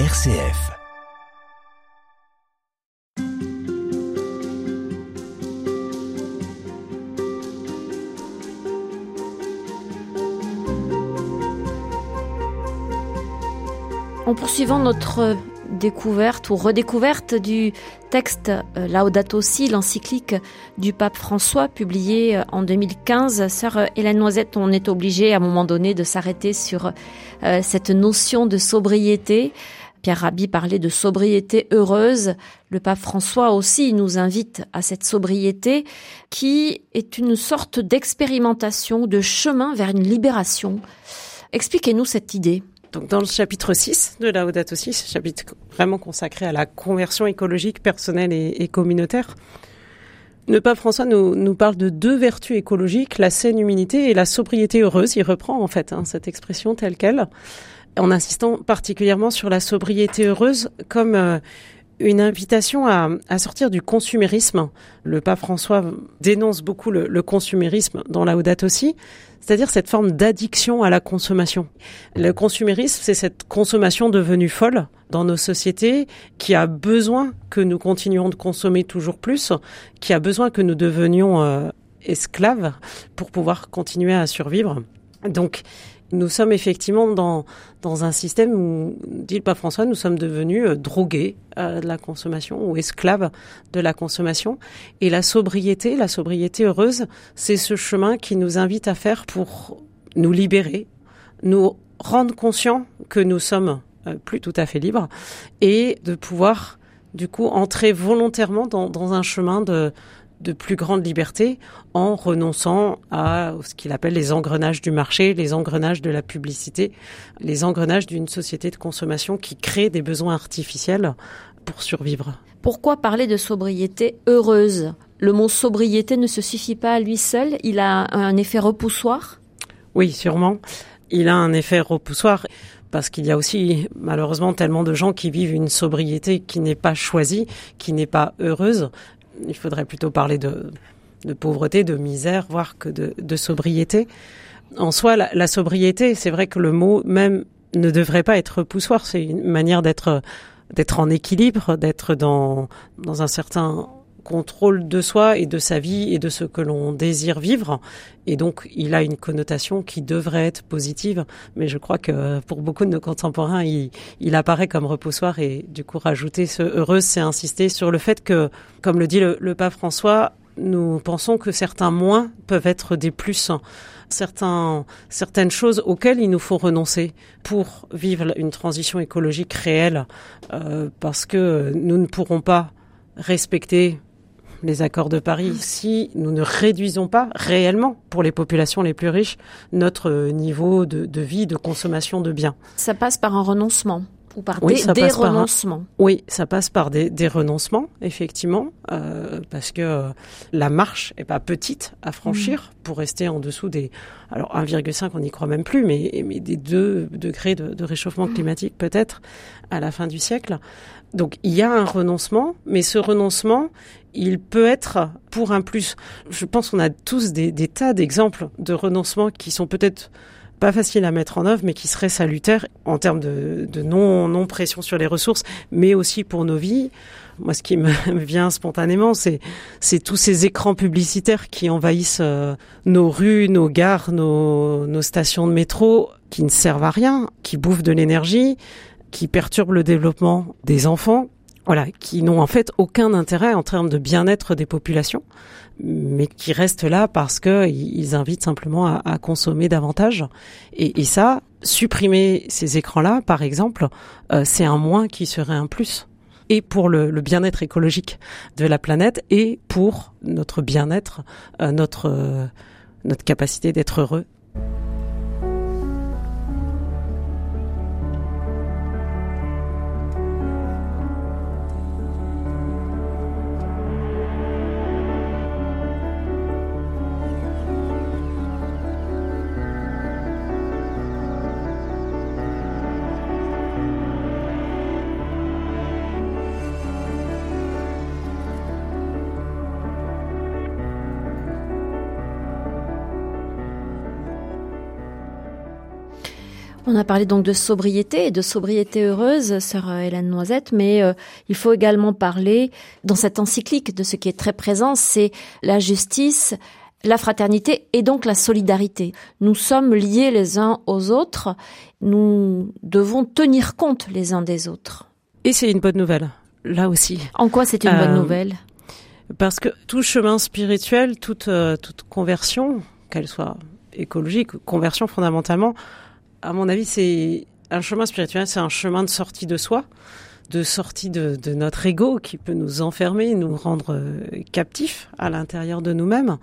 RCF. En poursuivant notre découverte ou redécouverte du texte euh, Laudato Si, l'encyclique du pape François, publié euh, en 2015. Sœur Hélène Noisette, on est obligé à un moment donné de s'arrêter sur euh, cette notion de sobriété. Pierre Rabhi parlait de sobriété heureuse. Le pape François aussi nous invite à cette sobriété qui est une sorte d'expérimentation, de chemin vers une libération. Expliquez-nous cette idée. Donc dans le chapitre 6 de Laudato Si, chapitre vraiment consacré à la conversion écologique personnelle et, communautaire, le pape François nous, nous, parle de deux vertus écologiques, la saine humilité et la sobriété heureuse. Il reprend en fait hein, cette expression telle qu'elle, en insistant particulièrement sur la sobriété heureuse comme euh, une invitation à, sortir du consumérisme. Le pape François dénonce beaucoup le, consumérisme dans Laudato Si, c'est-à-dire cette forme d'addiction à la consommation. Le consumérisme, c'est cette consommation devenue folle dans nos sociétés, qui a besoin que nous continuions de consommer toujours plus, qui a besoin que nous devenions euh, esclaves pour pouvoir continuer à survivre. Donc, nous sommes effectivement dans, dans un système où, dit le pape François, nous sommes devenus euh, drogués euh, de la consommation ou esclaves de la consommation. Et la sobriété, la sobriété heureuse, c'est ce chemin qui nous invite à faire pour nous libérer, nous rendre conscients que nous sommes euh, plus tout à fait libres et de pouvoir du coup entrer volontairement dans, dans un chemin de, de plus grande liberté en renonçant à ce qu'il appelle les engrenages du marché, les engrenages de la publicité, les engrenages d'une société de consommation qui crée des besoins artificiels pour survivre. Pourquoi parler de sobriété heureuse? Le mot sobriété ne se suffit pas à lui seul, il a un effet repoussoir? Oui, sûrement. Il a un effet repoussoir parce qu'il y a aussi malheureusement tellement de gens qui vivent une sobriété qui n'est pas choisie, qui n'est pas heureuse, il faudrait plutôt parler de, pauvreté, de misère, voire que de, de sobriété. En soi, la, la sobriété, c'est vrai que le mot même ne devrait pas être poussoir. C'est une manière d'être d'être en équilibre, d'être dans dans un certain contrôle de soi et de sa vie et de ce que l'on désire vivre. Et donc, il a une connotation qui devrait être positive, mais je crois que pour beaucoup de nos contemporains, il, apparaît comme repoussoir et du coup, rajouter ce heureuse, c'est insister sur le fait que, comme le dit le, le pape François, nous pensons que certains moins peuvent être des plus certains, certaines choses auxquelles il nous faut renoncer pour vivre une transition écologique réelle, euh, parce que nous ne pourrons pas respecter les accords de Paris si nous ne réduisons pas réellement pour les populations les plus riches notre niveau de, de vie, de consommation de biens. Ça passe par un renoncement ou par oui, des, des renoncements. Un, oui, ça passe par des, des renoncements, effectivement, euh, parce que euh, la marche est pas petite à franchir mmh. pour rester en dessous des, alors 1,5, on n'y croit même plus, mais, mais des 2 degrés de, de réchauffement climatique peut-être à la fin du siècle. Donc il y a un renoncement, mais ce renoncement, il peut être pour un plus. Je pense qu'on a tous des, des tas d'exemples de renoncement qui sont peut-être pas faciles à mettre en œuvre, mais qui seraient salutaires en termes de, de non, non pression sur les ressources, mais aussi pour nos vies. Moi, ce qui me vient spontanément, c'est c'est tous ces écrans publicitaires qui envahissent euh, nos rues, nos gares, nos, nos stations de métro, qui ne servent à rien, qui bouffent de l'énergie, qui perturbent le développement des enfants, voilà, qui n'ont en fait aucun intérêt en termes de bien-être des populations, mais qui restent là parce que ils invitent simplement à, consommer davantage. Et, ça, supprimer ces écrans-là, par exemple, euh, c'est un moins qui serait un plus. Et pour le, le bien-être écologique de la planète et pour notre bien-être, euh, notre euh, notre capacité d'être heureux On a parlé donc de sobriété et de sobriété heureuse, sœur Hélène Noisette, mais euh, il faut également parler dans cette encyclique de ce qui est très présent, c'est la justice, la fraternité et donc la solidarité. Nous sommes liés les uns aux autres, nous devons tenir compte les uns des autres. Et c'est une bonne nouvelle, là aussi. En quoi c'est une bonne euh, nouvelle? Parce que tout chemin spirituel, toute, euh, toute conversion, qu'elle soit écologique, conversion fondamentalement, à mon avis, c'est un chemin spirituel, c'est un chemin de sortie de soi, de sortie de, notre ego qui peut nous enfermer, nous rendre euh, captifs à l'intérieur de nous-mêmes.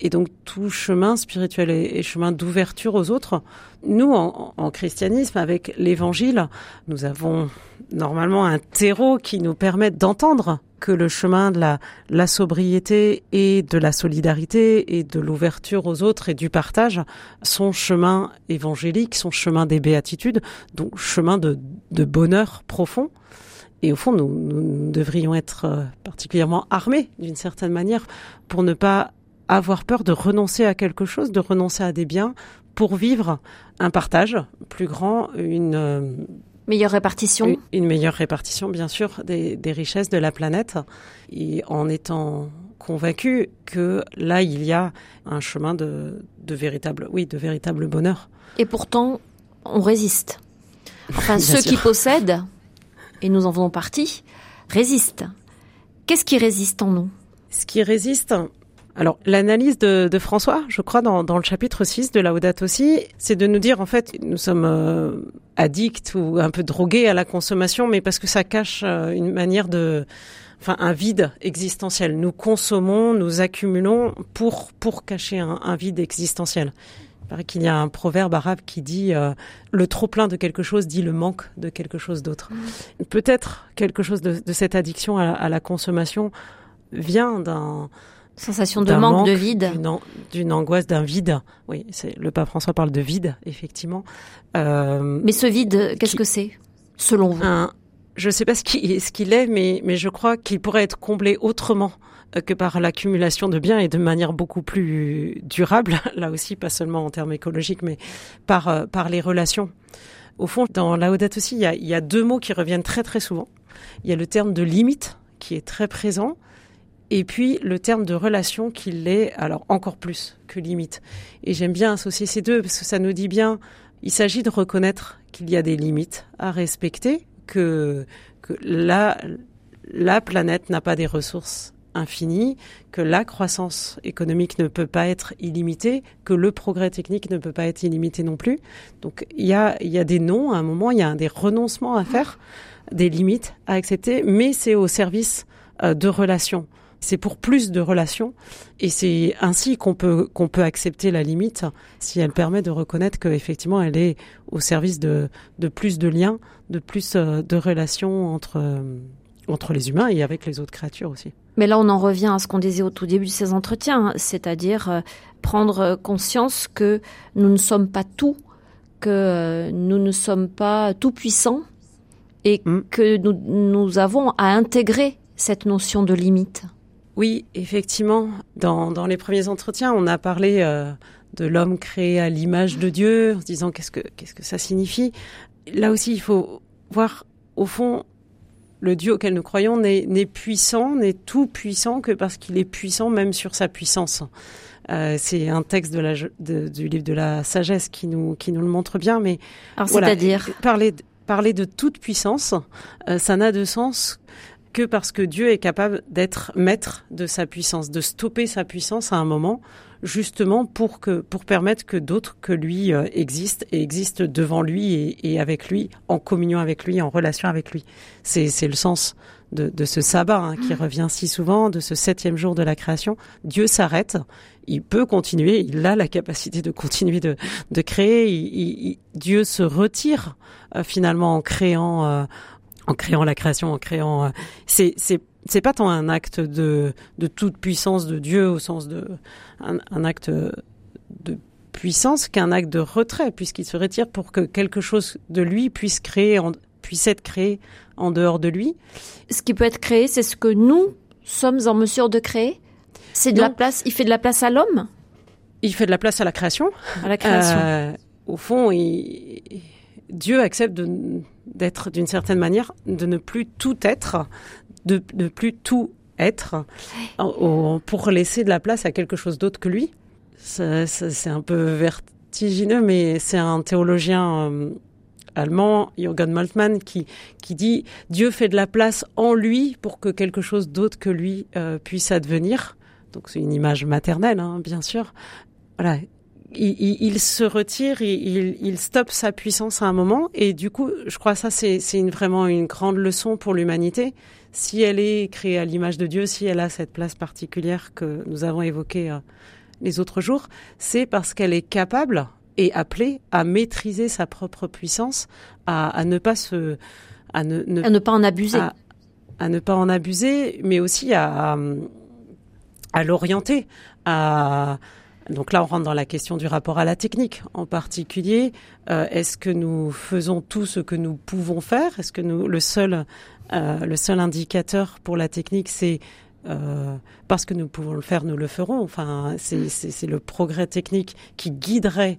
Et donc tout chemin spirituel et, chemin d'ouverture aux autres. Nous, en, en christianisme, avec l'Évangile, nous avons normalement un terreau qui nous permet d'entendre que le chemin de la, sobriété et de la solidarité et de l'ouverture aux autres et du partage, son chemin évangélique, son chemin des béatitudes, donc chemin de, de bonheur profond. Et au fond, nous, nous devrions être euh, particulièrement armés d'une certaine manière pour ne pas avoir peur de renoncer à quelque chose, de renoncer à des biens pour vivre un partage plus grand, une euh, Meilleure répartition Une, meilleure répartition, bien sûr, des, des, richesses de la planète. Et en étant convaincu que là, il y a un chemin de, de véritable, oui, de véritable bonheur. Et pourtant, on résiste. Enfin, ceux qui possèdent, et nous en faisons partie, résistent. Qu'est-ce qui résiste en nous? Ce qui résiste, alors, l'analyse de, de, François, je crois, dans, dans, le chapitre 6 de Laudato aussi, c'est de nous dire, en fait, nous sommes euh, addicts ou un peu drogués à la consommation, mais parce que ça cache euh, une manière de... Enfin, un vide existentiel. Nous consommons, nous accumulons pour, pour cacher un, un vide existentiel. Il paraît qu'il y a un proverbe arabe qui dit euh, le trop plein de quelque chose dit le manque de quelque chose d'autre. Mmh. Peut-être quelque chose de, de cette addiction à, à la consommation vient d'un Sensation de manque, de vide. D'une angoisse d'un vide. Oui, c'est le pape François parle de vide, effectivement. Euh, mais ce vide, qu'est-ce que c'est, selon vous Je ne sais pas ce qu'il est, mais, mais je crois qu'il pourrait être comblé autrement euh, que par l'accumulation de biens et de manière beaucoup plus durable, là aussi, pas seulement en termes écologiques, mais par, euh, par les relations. Au fond, dans Laudato aussi, il y, a, il y a deux mots qui reviennent très très souvent. Il y a le terme de limite qui est très présent et puis le terme de relation qui l'est, alors encore plus que limite. Et j'aime bien associer ces deux parce que ça nous dit bien, il s'agit de reconnaître qu'il y a des limites à respecter, que, la, la planète n'a pas des ressources infinies, que la croissance économique ne peut pas être illimitée, que le progrès technique ne peut pas être illimité non plus. Donc il y a, y a des noms, à un moment, il y a des renoncements à faire, des limites à accepter, mais c'est au service euh, de relations c'est pour plus de relations et c'est ainsi qu'on peut qu'on peut accepter la limite si elle permet de reconnaître qu'effectivement elle est au service de, de plus de liens, de plus euh, de relations entre euh, entre les humains et avec les autres créatures aussi. Mais là, on en revient à ce qu'on disait au tout début de ces entretiens, c'est-à-dire euh, prendre conscience que nous ne sommes pas tout, que nous ne sommes pas tout puissants et mm. que nous, nous avons à intégrer cette notion de limite. Oui, effectivement. Dans, dans les premiers entretiens, on a parlé euh, de l'homme créé à l'image de Dieu, en se disant qu'est-ce que qu'est-ce que ça signifie? Là aussi, il faut voir au fond le Dieu auquel nous croyons n'est puissant, n'est tout puissant que parce qu'il est puissant même sur sa puissance. Euh, c'est un texte de la, de, du livre de la sagesse qui nous qui nous le montre bien, mais Alors c'est-à-dire parler parler de toute puissance, euh, ça n'a de sens que parce que Dieu est capable d'être maître de sa puissance, de stopper sa puissance à un moment, justement pour que pour permettre que d'autres que lui euh, existent et existent devant lui et, et, avec lui, en communion avec lui, en relation avec lui. C'est c'est le sens de, de ce sabbat hein, qui revient si souvent, de ce septième jour de la création. Dieu s'arrête, il peut continuer, il a la capacité de continuer de, de créer. Il, Dieu se retire euh, finalement en créant. Euh, en créant la création, en créant. Euh, c'est c'est c'est pas tant un acte de de toute puissance de Dieu au sens de un, un acte de puissance qu'un acte de retrait puisqu'il se retire pour que quelque chose de lui puisse créer en, puisse être créé en dehors de lui. Ce qui peut être créé, c'est ce que nous sommes en mesure de créer. C'est de la place. Il fait de la place à l'homme. Il fait de la place à la création. À la création. Euh, au fond, il Dieu accepte d'être d'une certaine manière, de ne plus tout être, de ne plus tout être, pour laisser de la place à quelque chose d'autre que lui. C'est un peu vertigineux, mais c'est un théologien euh, allemand, Jürgen Moltmann, qui, qui dit Dieu fait de la place en lui pour que quelque chose d'autre que lui euh, puisse advenir. Donc c'est une image maternelle, hein, bien sûr. Voilà, il, se retire, il, il, stoppe sa puissance à un moment, et du coup, je crois que ça c'est une, vraiment une grande leçon pour l'humanité. Si elle est créée à l'image de Dieu, si elle a cette place particulière que nous avons évoquée euh, les autres jours, c'est parce qu'elle est capable et appelée à maîtriser sa propre puissance, à, ne pas se, à ne, ne, pas en abuser, à, ne pas en abuser, mais aussi à, à l'orienter, à donc là, on rentre dans la question du rapport à la technique. En particulier, euh, est-ce que nous faisons tout ce que nous pouvons faire? Est-ce que nous, le seul, euh, le seul indicateur pour la technique, c'est euh, parce que nous pouvons le faire, nous le ferons. Enfin, c'est le progrès technique qui guiderait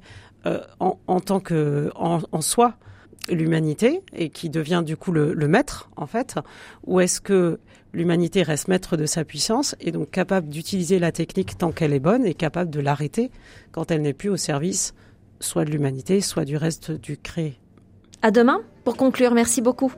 en, tant que en soi l'humanité et qui devient du coup le, maître en fait Ou est-ce que l'humanité reste maître de sa puissance et donc capable d'utiliser la technique tant qu'elle est bonne et capable de l'arrêter quand elle n'est plus au service soit de l'humanité, soit du reste du créé? À demain pour conclure. Merci beaucoup.